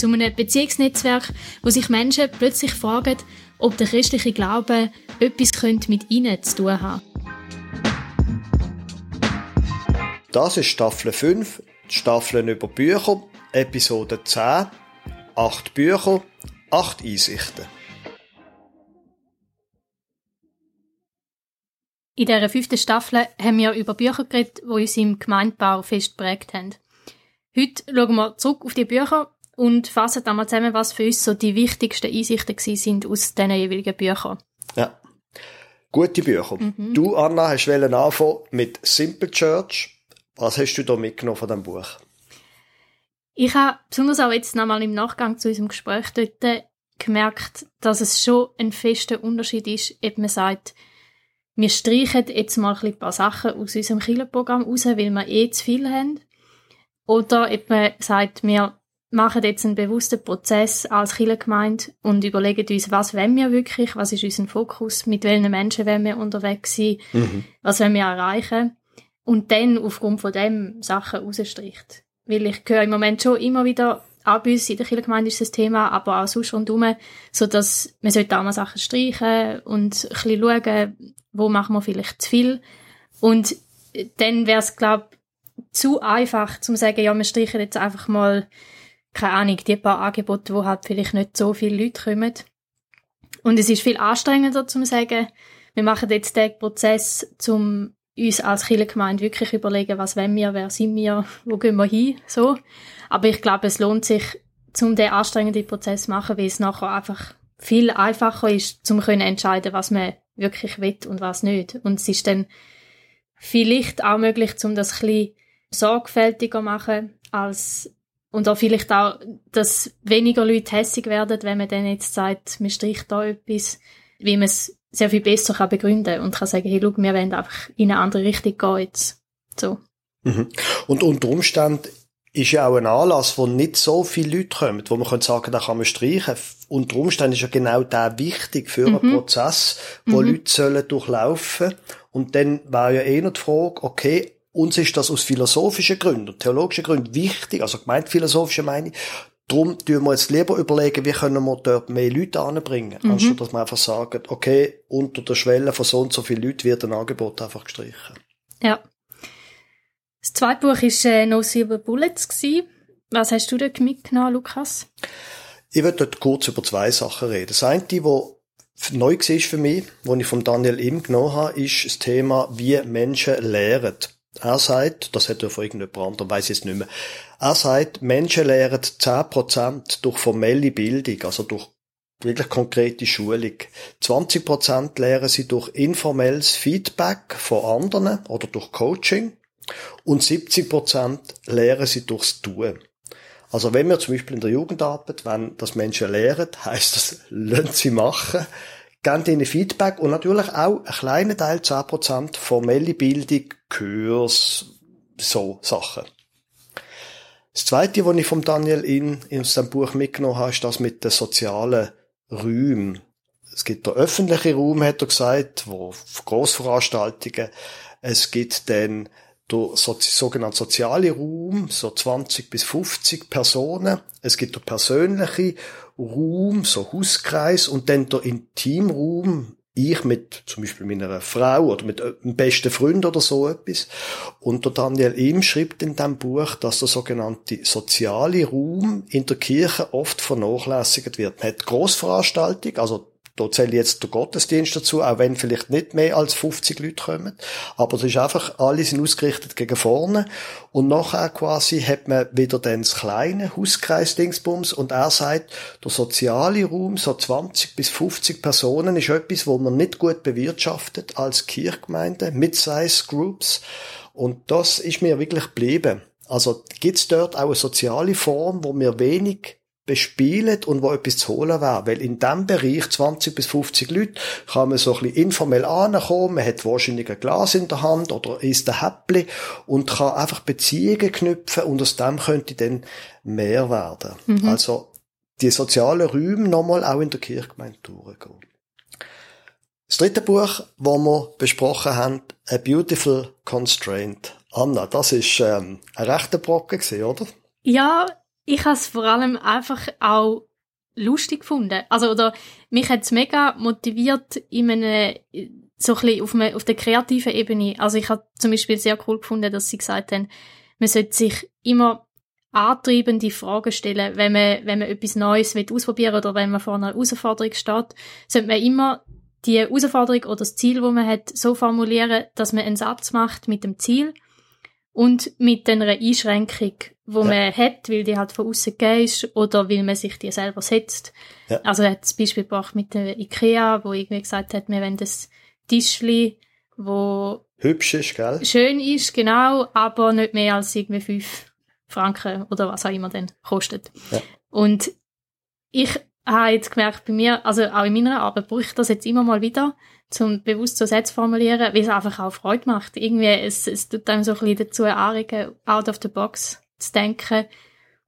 Zu einem Beziehungsnetzwerk, wo sich Menschen plötzlich fragen, ob der christliche Glaube etwas mit ihnen zu tun hat. Das ist Staffel 5, Staffeln über Bücher, Episode 10, 8 Bücher, 8 Einsichten. In dieser fünften Staffel haben wir über Bücher geredet, die uns im Gemeindebau fest geprägt haben. Heute schauen wir zurück auf die Bücher und fassen einmal zusammen, was für uns so die wichtigsten Einsichten sind aus diesen jeweiligen Büchern. Ja. Gute Bücher. Mhm. Du, Anna, hast anfangen mit Simple Church. Was hast du da mitgenommen von diesem Buch? Ich habe besonders auch jetzt nochmal im Nachgang zu unserem Gespräch dort gemerkt, dass es schon ein fester Unterschied ist, ob man sagt, wir streichen jetzt mal ein paar Sachen aus unserem Killerprogramm raus, weil wir eh zu viel haben. Oder ob man sagt, wir machen jetzt einen bewussten Prozess als Kirchengemeinde und überlegen uns, was wollen wir wirklich, was ist unser Fokus, mit welchen Menschen wollen wir unterwegs sein, mhm. was wollen wir erreichen und dann aufgrund von dem Sachen rausstricht. Weil ich höre im Moment schon immer wieder, auch bei uns in der Kirchengemeinde ist das Thema, aber auch sonst rundherum, so dass man sollte auch mal Sachen streichen und ein bisschen schauen, wo machen wir vielleicht zu viel. Und dann wäre es, glaube zu einfach, zu sagen, ja, wir streichen jetzt einfach mal, keine Ahnung, die paar Angebote, wo halt vielleicht nicht so viele Leute kommen. Und es ist viel anstrengender, zu sagen, wir machen jetzt den Prozess, um uns als Kirchengemeinde wirklich überlegen, was wollen wir, wer sind wir, wo gehen wir hin, so. Aber ich glaube, es lohnt sich, um den anstrengenden Prozess zu machen, weil es nachher einfach viel einfacher ist, zum können entscheiden, was man wirklich will und was nicht. Und es ist dann vielleicht auch möglich, um das ein bisschen sorgfältiger machen, als und auch vielleicht auch, dass weniger Leute hässig werden, wenn man dann jetzt sagt, man stricht da etwas, wie man es sehr viel besser kann begründen und kann sagen, hey, schau, wir wollen einfach in eine andere Richtung gehen jetzt. So. Mhm. Und unter Umständen ist ja auch ein Anlass, wo nicht so viele Leute kommen, wo man kann sagen, da kann man streichen. Unter Umständen ist ja genau der wichtig für mhm. einen Prozess, wo mhm. Leute sollen durchlaufen. Und dann wäre ja eh noch die Frage, okay, uns ist das aus philosophischen Gründen, theologischen Gründen wichtig, also gemeindphilosophische meine ich. Darum tun wir jetzt lieber überlegen, wie können wir dort mehr Leute anbringen, mhm. anstatt dass wir einfach sagen, okay, unter der Schwelle von so und so vielen Leuten wird ein Angebot einfach gestrichen. Ja. Das zweite Buch war äh, No Silver Bullets. Gewesen. Was hast du dort mitgenommen, Lukas? Ich werde dort kurz über zwei Sachen reden. Das eine, was neu war für mich, was ich von Daniel Im genommen habe, ist das Thema, wie Menschen lehren. Er sagt, das hat er von irgendjemand anderem, weiss ich jetzt nicht mehr. Er sagt, Menschen lernen 10% durch formelle Bildung, also durch wirklich konkrete Schulung. 20% lernen sie durch informelles Feedback von anderen oder durch Coaching. Und 70% lernen sie durchs Tun. Also wenn wir zum Beispiel in der Jugendarbeit, wenn das Menschen lernen, heisst das, lassen sie machen, geben ihnen Feedback und natürlich auch ein kleiner Teil, 10% formelle Bildung, Kurs, so Sachen. Das zweite, was ich von Daniel in, in seinem Buch mitgenommen habe, ist das mit den sozialen Räumen. Es gibt der öffentliche Raum, hat er gesagt, wo Großveranstaltungen. Es gibt dann der sogenannte soziale Raum, so 20 bis 50 Personen. Es gibt der persönliche Raum, so Hauskreis und dann der Intimraum, ich mit zum Beispiel meiner Frau oder mit einem besten Freund oder so etwas. Und der Daniel Im schreibt in dem Buch, dass der sogenannte soziale Raum in der Kirche oft vernachlässigt wird. Man hat Großveranstaltung, also da zähle ich jetzt der Gottesdienst dazu, auch wenn vielleicht nicht mehr als 50 Leute kommen. Aber es ist einfach, alle sind ausgerichtet gegen vorne. Und nachher quasi hat man wieder dann das kleine Hauskreis-Dingsbums und er sagt, der soziale Raum, so 20 bis 50 Personen, ist etwas, wo man nicht gut bewirtschaftet als Kirchgemeinde, Mid-Size Groups. Und das ist mir wirklich geblieben. Also gibt's dort auch eine soziale Form, wo wir wenig bespielen und wo etwas zu holen wäre. Weil in diesem Bereich 20 bis 50 Leute kann man so ein bisschen informell ankommen, man hat wahrscheinlich ein Glas in der Hand oder isst ein Häppli und kann einfach Beziehungen knüpfen und aus dem könnte dann mehr werden. Mhm. Also die sozialen Räume nochmal auch in der Kirchgemeinde durchgehen. Das dritte Buch, das wir besprochen haben, A Beautiful Constraint. Anna, das ist ähm, ein rechter Brocken oder? Ja, ich habe es vor allem einfach auch lustig gefunden. Also, oder mich hat es mega motiviert in einem, so ein bisschen auf, eine, auf der kreativen Ebene. Also ich habe zum Beispiel sehr cool gefunden, dass sie gesagt haben, man sollte sich immer antreibende Fragen stellen, wenn man, wenn man etwas Neues ausprobieren will oder wenn man vor einer Herausforderung steht, sollte man immer die Herausforderung oder das Ziel, wo man hat, so formulieren, dass man einen Satz macht mit dem Ziel und mit einer Einschränkung, wo ja. man hat, weil die halt von außen gegeben ist oder weil man sich die selber setzt. Ja. Also er hat das Beispiel gebracht mit der Ikea, wo irgendwie gesagt hat, wir wollen das Tischli, wo hübsch ist, gell? Schön ist, genau, aber nicht mehr als irgendwie fünf Franken oder was auch immer dann kostet. Ja. Und ich habe jetzt gemerkt, bei mir, also auch in meiner Arbeit, brauche ich das jetzt immer mal wieder, zum bewusst so Sätze formulieren, weil es einfach auch Freude macht. Irgendwie, es, es tut einem so ein bisschen dazu anregen, out of the box zu denken.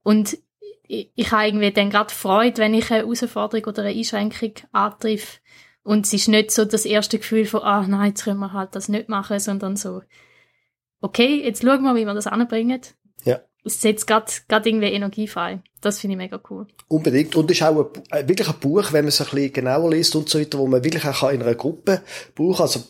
Und ich, ich habe irgendwie dann gerade Freude, wenn ich eine Herausforderung oder eine Einschränkung antreffe. Und es ist nicht so das erste Gefühl von, ah nein, jetzt können wir halt das nicht machen, sondern so, okay, jetzt schauen wir, wie wir das anbringen. Ja es setzt gerade irgendwie Energie frei. Das finde ich mega cool. Unbedingt. Und es ist auch ein, wirklich ein Buch, wenn man es ein bisschen genauer liest und so weiter, wo man wirklich auch in einer Gruppe brauchen Also,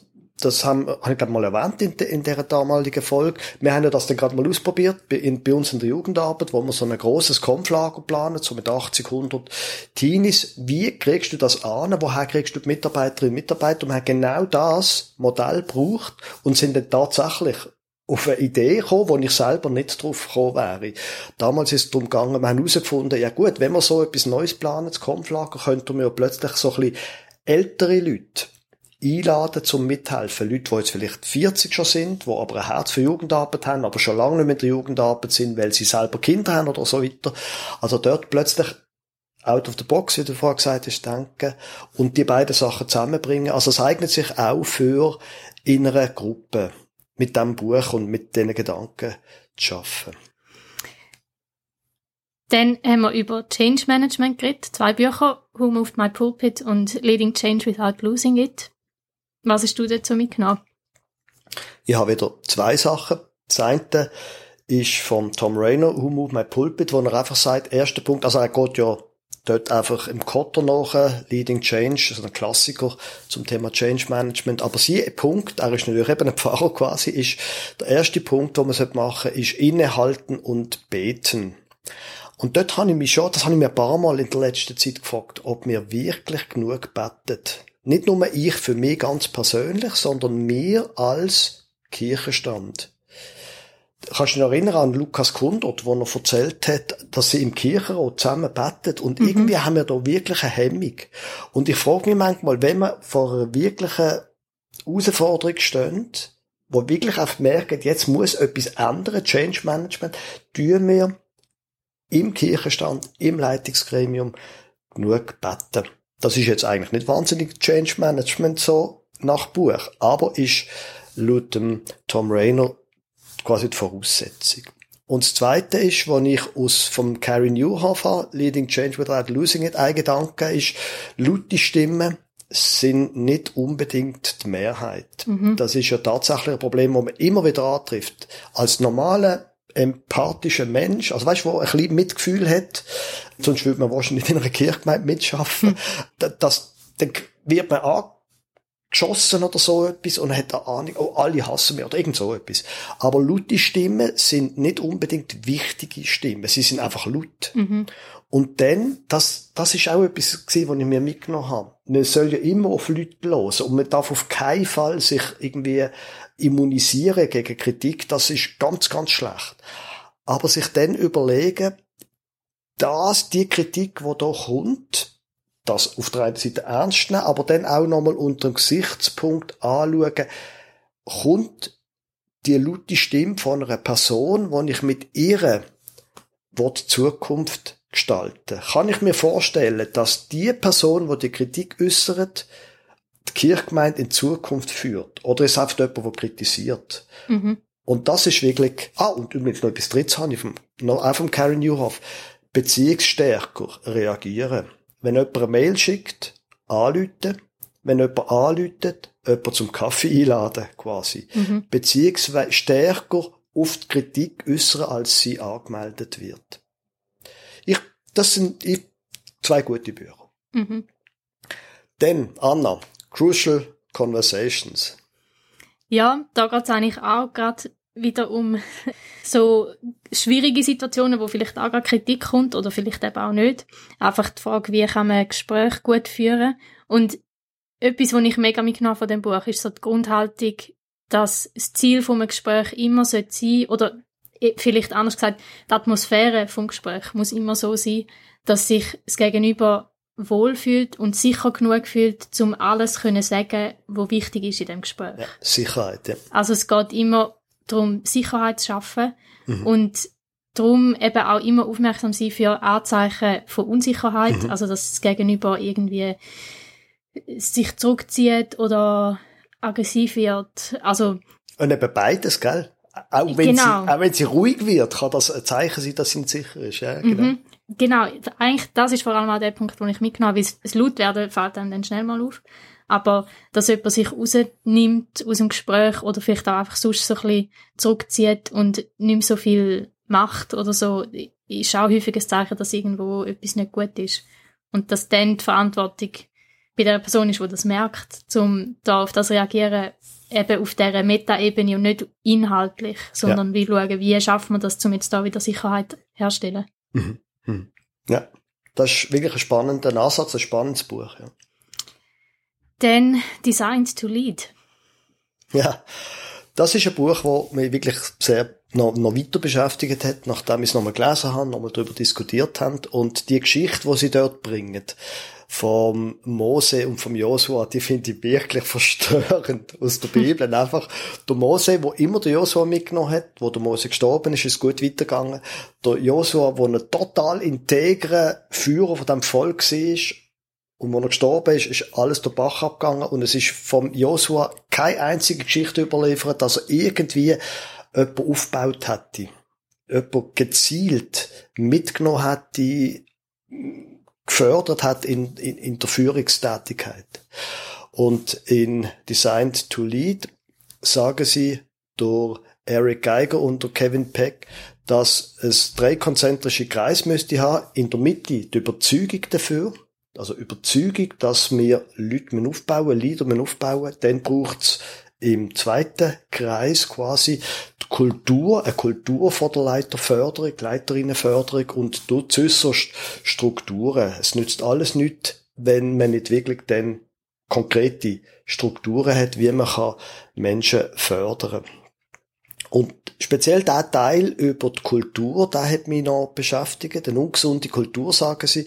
das haben, habe ich glaube mal erwähnt in, de, in der damaligen Folge. Wir haben ja das dann gerade mal ausprobiert bei, in, bei uns in der Jugendarbeit, wo wir so ein grosses Konflager planen, so mit 80, 100 Teenies. Wie kriegst du das an? Woher kriegst du die Mitarbeiterinnen und Mitarbeiter? Und wir haben genau das Modell gebraucht und sind dann tatsächlich auf eine Idee gekommen, wo ich selber nicht drauf gekommen wäre. Damals ist es darum gegangen, wir haben herausgefunden, ja gut, wenn wir so etwas Neues planen, das Konflager, könnten wir plötzlich so ein bisschen ältere Leute einladen zum Mithelfen. Leute, die jetzt vielleicht 40 schon sind, die aber ein Herz für Jugendarbeit haben, aber schon lange nicht in der Jugendarbeit sind, weil sie selber Kinder haben oder so weiter. Also dort plötzlich out of the box, wie du vorher gesagt hast, denken und die beiden Sachen zusammenbringen. Also es eignet sich auch für innere Gruppen mit dem Buch und mit diesen Gedanken zu arbeiten. Dann haben wir über Change Management geredet. Zwei Bücher, Who Moved My Pulpit und Leading Change Without Losing It. Was hast du dazu mitgenommen? Ich habe wieder zwei Sachen. Das eine ist von Tom Rayner, Who Moved My Pulpit, wo er einfach sagt, erster Punkt, also er geht ja dort einfach im Kotter nach, Leading Change, also ein Klassiker zum Thema Change Management. Aber sie Punkt, er ist natürlich eben ein Pfarrer quasi, ist, der erste Punkt, den man machen sollte, ist innehalten und beten. Und dort habe ich mich schon, das habe ich mir ein paar Mal in der letzten Zeit gefragt, ob mir wirklich genug betet. Nicht nur ich für mich ganz persönlich, sondern mir als Kirchenstand kannst du dich erinnern an Lukas Kundert, wo er erzählt hat, dass sie im Kirchenrat zusammen bettet und mhm. irgendwie haben wir da wirklich eine Hemmung. Und ich frage mich manchmal, wenn wir vor einer wirklichen Herausforderung stehen, wo wirklich auf merken, jetzt muss etwas ändern, Change Management, tun wir im Kirchenstand, im Leitungsgremium genug beten. Das ist jetzt eigentlich nicht wahnsinnig Change Management so nach Buch, aber ist laut dem Tom Rayner quasi die Voraussetzung. Und das Zweite ist, was ich aus vom Carrie Newhoff habe, Leading Change Without Losing It, ein Gedanke ist, laute Stimmen sind nicht unbedingt die Mehrheit. Mhm. Das ist ja tatsächlich ein Problem, das man immer wieder antrifft. Als normaler, empathischer Mensch, also weißt du, wo ein bisschen Mitgefühl hat, sonst würde man wahrscheinlich in einer Kirchgemeinde mitschaffen, mhm. das, dann wird man geschossen oder so etwas und hat eine Ahnung, oh, alle hassen mich oder irgend so etwas. Aber laute Stimmen sind nicht unbedingt wichtige Stimmen, sie sind einfach laut. Mhm. Und dann, das, das ist auch etwas gewesen, was ich mir mitgenommen habe. Man soll ja immer auf Leute hören und man darf auf keinen Fall sich irgendwie immunisieren gegen Kritik, das ist ganz, ganz schlecht. Aber sich dann überlegen, dass die Kritik, die da kommt, das auf der einen Seite ernst nehmen, aber dann auch nochmal unter dem Gesichtspunkt anschauen, kommt die laute Stimme von einer Person, wo ich mit ihrer Wort Zukunft gestalten, kann ich mir vorstellen, dass die Person, die die Kritik äußert, die Kirchgemeinde in Zukunft führt. Oder ist einfach jemand, der kritisiert. Mhm. Und das ist wirklich, ah, und übrigens noch etwas Drittes habe ich vom, noch auch vom Karen Newhoff, beziehungsstärker reagieren. Wenn jemand eine Mail schickt, anrufen, wenn jemand anruft, jemand zum Kaffee einladen, quasi. Mhm. Beziehungsweise stärker auf die Kritik äußern, als sie angemeldet wird. Ich, das sind ich, zwei gute Bücher. Mhm. Dann, Anna, Crucial Conversations. Ja, da geht es eigentlich auch gerade wieder um so schwierige Situationen, wo vielleicht auch gerade Kritik kommt oder vielleicht eben auch nicht. Einfach die Frage, wie kann man ein Gespräch gut führen. Und etwas, was ich mega mitgenommen von dem Buch, ist so die Grundhaltung, dass das Ziel vom Gespräch immer sein sollte oder vielleicht anders gesagt, die Atmosphäre vom Gespräch muss immer so sein, dass sich das Gegenüber wohlfühlt und sicher genug fühlt, um alles können sagen, was wichtig ist in dem Gespräch. Ja, Sicherheit, ja. Also es geht immer darum, Sicherheit zu schaffen mhm. und darum eben auch immer aufmerksam sein für Anzeichen von Unsicherheit, mhm. also dass das Gegenüber irgendwie sich zurückzieht oder aggressiv wird. Also und eben beides, gell? Auch wenn, genau. sie, auch wenn sie ruhig wird, kann das ein Zeichen sein, dass sie nicht sicher ist. Ja, genau. Mhm. genau, eigentlich, das ist vor allem auch der Punkt, den ich mitgenommen habe, weil es laut werden fällt einem dann schnell mal auf. Aber, dass jemand sich rausnimmt aus dem Gespräch oder vielleicht auch einfach sonst so ein bisschen zurückzieht und nicht mehr so viel macht oder so, ist auch häufig ein Zeichen, dass irgendwo etwas nicht gut ist. Und dass dann die Verantwortung bei der Person ist, die das merkt, um da auf das reagieren, eben auf dieser Meta-Ebene und nicht inhaltlich, sondern ja. wie schauen, wie schaffen wir das, um jetzt da wieder Sicherheit herzustellen. Mhm. Mhm. Ja, das ist wirklich ein spannender Ansatz, ein spannendes Buch. Ja. Dann Designed to Lead. Ja, das ist ein Buch, das mich wirklich sehr noch, noch weiter beschäftigt hat, nachdem ich es nochmal gelesen habe, nochmal darüber diskutiert haben und die Geschichte, die sie dort bringen, vom Mose und vom Josua, die finde ich wirklich verstörend aus der Bibel. Einfach der Mose, wo immer der Josua mitgenommen hat, wo der Mose gestorben ist, ist gut weitergegangen. Der Josua, wo ein total integrer Führer von dem Volk war, und wo er gestorben ist, ist alles der Bach abgegangen und es ist vom Josua keine einzige Geschichte überliefert, dass er irgendwie jemanden aufgebaut hätte. Jemand gezielt mitgenommen hätte, gefördert hat in, in, in der Führungstätigkeit. Und in Designed to Lead sagen sie durch Eric Geiger und durch Kevin Peck, dass es drei konzentrische Kreise müsste haben. In der Mitte die Überzeugung dafür, also Überzeugung, dass wir Leute aufbauen, Leader aufbauen. Dann braucht's im zweiten Kreis quasi die Kultur, eine Kultur von der Leiterförderung, Leiterinnenförderung und dort äußerst Strukturen. Es nützt alles nichts, wenn man nicht wirklich dann konkrete Strukturen hat, wie man kann Menschen fördern und speziell der Teil über die Kultur, der hat mich noch beschäftigt. Eine ungesunde Kultur, sagen sie,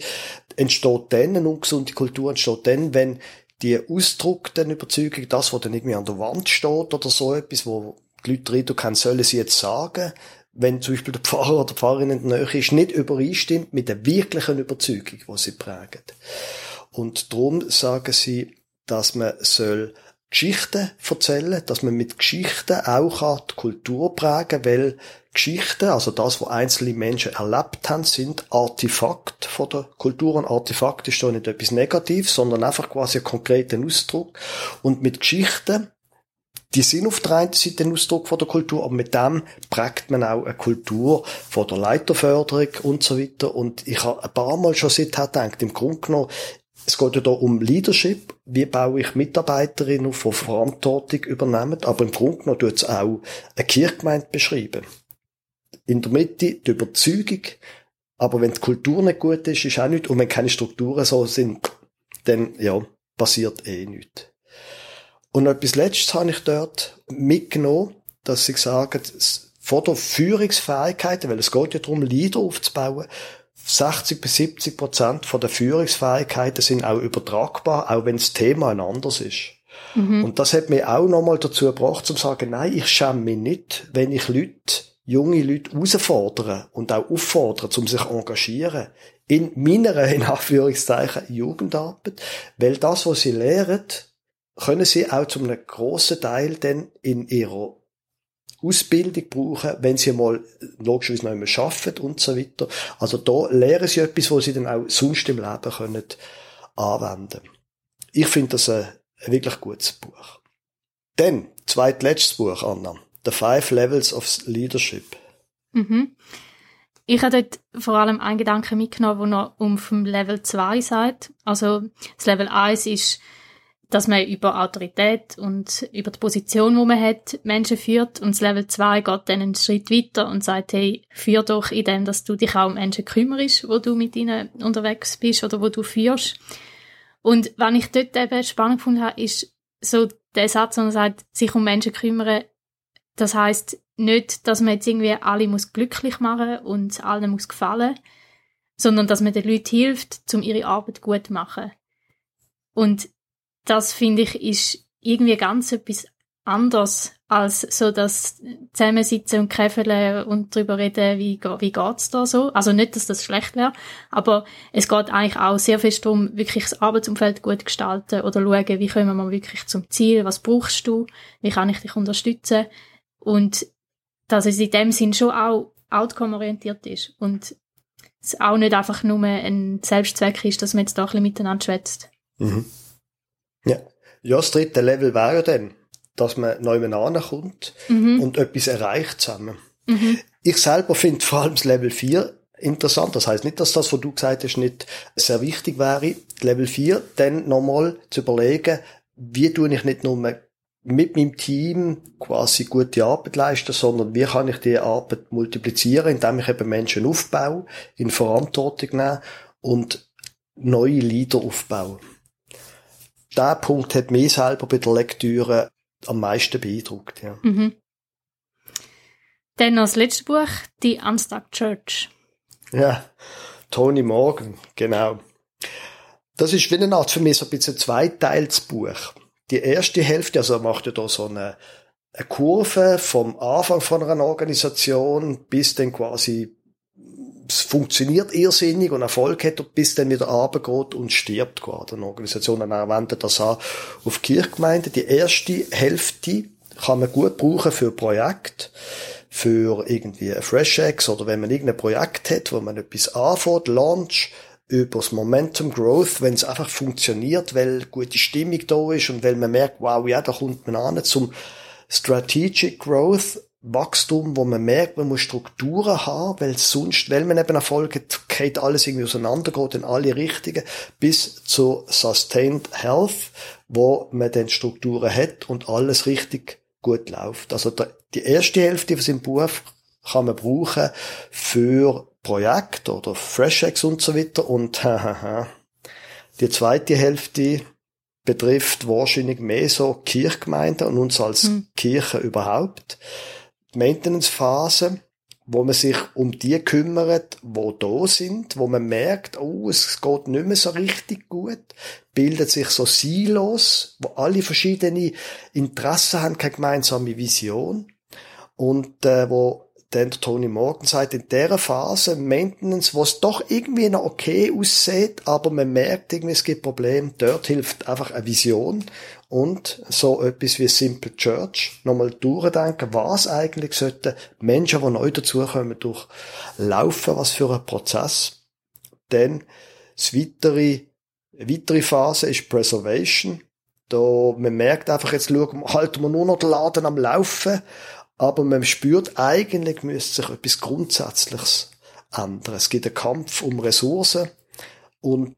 entsteht dann, eine ungesunde Kultur entsteht dann, wenn die ausdruckte Überzeugung, das, was dann irgendwie an der Wand steht oder so etwas, wo die Leute reden können, sollen sie jetzt sagen, wenn zum Beispiel der Pfarrer oder die Pfarrerin in der Nähe ist, nicht übereinstimmt mit der wirklichen Überzeugung, die sie prägen. Und darum sagen sie, dass man soll Geschichten erzählen, dass man mit Geschichten auch die Kultur prägen kann, weil Geschichten, also das, was einzelne Menschen erlebt haben, sind Artefakt von der Kultur. Ein Artefakt ist doch nicht etwas Negatives, sondern einfach quasi ein konkreter Ausdruck. Und mit Geschichten, die sind auf der einen Seite ein Ausdruck von der Kultur, aber mit dem prägt man auch eine Kultur von der Leiterförderung und so weiter. Und ich habe ein paar Mal schon seither gedacht, im Grunde genommen, es geht ja da um Leadership. Wie baue ich Mitarbeiterinnen die Verantwortung übernehmen? Aber im Grunde genommen tut es auch eine Kirchgemeinde beschreiben. In der Mitte die Überzeugung. Aber wenn die Kultur nicht gut ist, ist auch nichts. Und wenn keine Strukturen so sind, dann, ja, passiert eh nichts. Und etwas Letztes habe ich dort mitgenommen, dass sie sagen, von der Führungsfähigkeit, weil es geht ja darum, Leader aufzubauen, 60 bis 70 Prozent von der Führungsfähigkeiten sind auch übertragbar, auch wenn das Thema ein anderes ist. Mhm. Und das hat mich auch nochmal dazu gebracht, zu sagen, nein, ich schäme mich nicht, wenn ich Leute junge Leute herausfordern und auch auffordern, um sich zu engagieren in meiner, in Anführungszeichen, Jugendarbeit, weil das, was sie lehren, können sie auch zu einem grossen Teil dann in ihrer Ausbildung brauchen, wenn sie mal logischerweise noch immer arbeiten und so weiter. Also da lehren sie etwas, was sie dann auch sonst im Leben können anwenden. Ich finde das ein, ein wirklich gutes Buch. Dann, zweitletztes Buch, Anna. The Five Levels of Leadership. Mhm. Ich habe dort vor allem einen Gedanken mitgenommen, der noch um vom Level 2 sagt. Also das Level 1 ist, dass man über Autorität und über die Position, wo man hat, Menschen führt. Und das Level 2 geht dann einen Schritt weiter und sagt, hey, führ doch in dem, dass du dich auch um Menschen kümmerst, wo du mit ihnen unterwegs bist oder wo du führst. Und was ich dort eben spannend gefunden habe, ist so der Satz, wo er sagt, sich um Menschen kümmern, das heißt nicht, dass man jetzt irgendwie alle muss glücklich machen und allen muss gefallen, sondern dass man den Leuten hilft, um ihre Arbeit gut zu machen. Und das finde ich ist irgendwie ganz etwas anders als so das Zusammensitzen und Käfeln und darüber reden, wie, wie geht's da so. Also nicht, dass das schlecht wäre, aber es geht eigentlich auch sehr fest darum, wirklich das Arbeitsumfeld gut gestalten oder schauen, wie kommen wir wirklich zum Ziel, was brauchst du, wie kann ich dich unterstützen und dass es in dem Sinn schon auch outcome-orientiert ist und es auch nicht einfach nur ein Selbstzweck ist, dass man jetzt da ein bisschen miteinander schwätzt. Mhm. Ja. ja, das dritte Level wäre ja dann, dass man neu kommt mhm. und etwas erreicht zusammen. Mhm. Ich selber finde vor allem das Level 4 interessant. Das heißt nicht, dass das, was du gesagt hast, nicht sehr wichtig wäre. Level 4 dann nochmal zu überlegen, wie tue ich nicht nur mit meinem Team quasi gute Arbeit leisten, sondern wie kann ich diese Arbeit multiplizieren, indem ich eben Menschen aufbaue, in Verantwortung nehme und neue Leader aufbaue. Der Punkt hat mich selber bei der Lektüre am meisten beeindruckt. Ja. Mhm. Dann noch das letzte Buch, die Unstuck Church. Ja, Tony Morgan, genau. Das ist wie eine Art für mich so ein bisschen ein zweiteils Buch. Die erste Hälfte, also er macht ja da so eine, eine Kurve vom Anfang von einer Organisation bis dann quasi es funktioniert irrsinnig und Erfolg hat, bis dann wieder runtergeht und stirbt quasi. Eine Organisation dann wendet das an auf Kirchgemeinden. Die erste Hälfte kann man gut brauchen für Projekte, für irgendwie ein Fresh Eggs oder wenn man irgendein Projekt hat, wo man etwas anfängt, Launch, übers Momentum Growth, wenn es einfach funktioniert, weil gute Stimmung da ist und weil man merkt, wow, ja, da kommt man an zum Strategic Growth, Wachstum, wo man merkt, man muss Strukturen haben, weil sonst, weil man eben Erfolg hat, geht alles irgendwie auseinander, geht in alle Richtungen, bis zu Sustained Health, wo man dann Strukturen hat und alles richtig gut läuft. Also die erste Hälfte von seinem Buch kann man brauchen für Projekte oder Fresh Eggs und so weiter und die zweite Hälfte betrifft wahrscheinlich mehr so Kirchgemeinden und uns als hm. Kirche überhaupt. Maintenance-Phase, wo man sich um die kümmert, wo da sind, wo man merkt, oh, es geht nicht mehr so richtig gut, bildet sich so Silos, wo alle verschiedene Interessen haben, keine gemeinsame Vision. Und äh, wo dann Tony Morgan sagt, in dieser Phase Maintenance, wo es doch irgendwie noch okay aussieht, aber man merkt irgendwie, es gibt Probleme, dort hilft einfach eine Vision und so etwas wie Simple Church nochmal durchdenken, was eigentlich sollten Menschen, die neu dazukommen, durchlaufen, was für ein Prozess. Dann das weitere, weitere Phase ist Preservation. Da, man merkt einfach, jetzt schauen, halten wir nur noch den Laden am Laufen aber man spürt, eigentlich müsste sich etwas Grundsätzliches ändern. Es gibt einen Kampf um Ressourcen und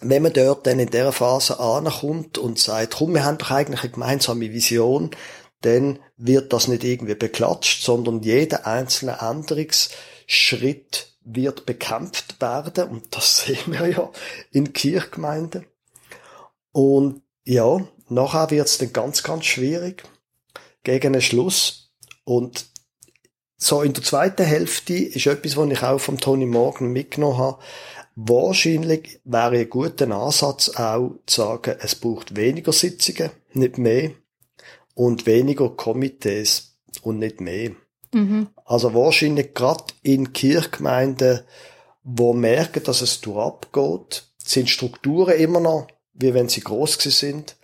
wenn man dort dann in dieser Phase ankommt und sagt, komm, wir haben doch eigentlich eine gemeinsame Vision, dann wird das nicht irgendwie beklatscht, sondern jeder einzelne Änderungsschritt wird bekämpft werden und das sehen wir ja in Kirchgemeinden. Und ja, nachher wird es dann ganz, ganz schwierig. Gegen den Schluss und so in der zweiten Hälfte ist etwas, was ich auch vom Tony Morgan mitgenommen habe. Wahrscheinlich wäre ein guter Ansatz auch zu sagen, es braucht weniger Sitzungen, nicht mehr, und weniger Komitees und nicht mehr. Mhm. Also wahrscheinlich gerade in Kirchgemeinden, wo merken, dass es durchabgeht, sind Strukturen immer noch, wie wenn sie groß sind,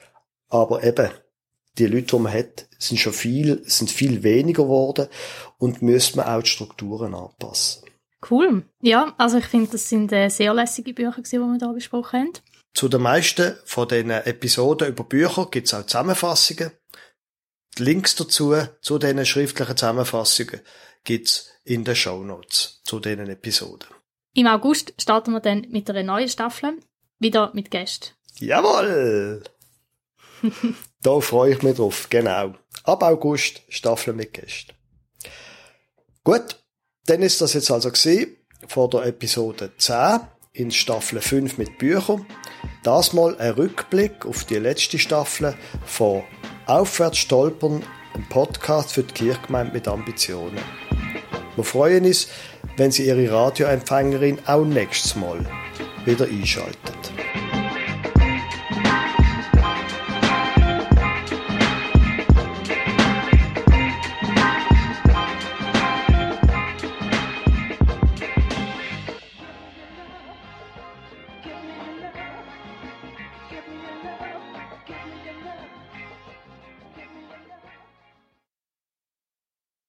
aber eben, die Leute, die man hat, sind schon viel, sind viel weniger geworden und müssen man auch die Strukturen anpassen. Cool. Ja, also ich finde, das sind äh, sehr lässige Bücher, die wir da besprochen haben. Zu den meisten von diesen Episoden über Bücher gibt es auch Zusammenfassungen. Die Links dazu, zu diesen schriftlichen Zusammenfassungen, gibt es in den Show Notes zu diesen Episoden. Im August starten wir dann mit einer neuen Staffel, wieder mit Gästen. Jawohl! da freue ich mich drauf, genau. Ab August Staffel mit Gästen. Gut, dann ist das jetzt also gesehen vor der Episode 10 in Staffel 5 mit Büchern. Das mal ein Rückblick auf die letzte Staffel von Aufwärts stolpern, ein Podcast für die Kirchgemeinde mit Ambitionen. Wir freuen uns, wenn Sie Ihre Radioempfängerin auch nächstes Mal wieder einschalten.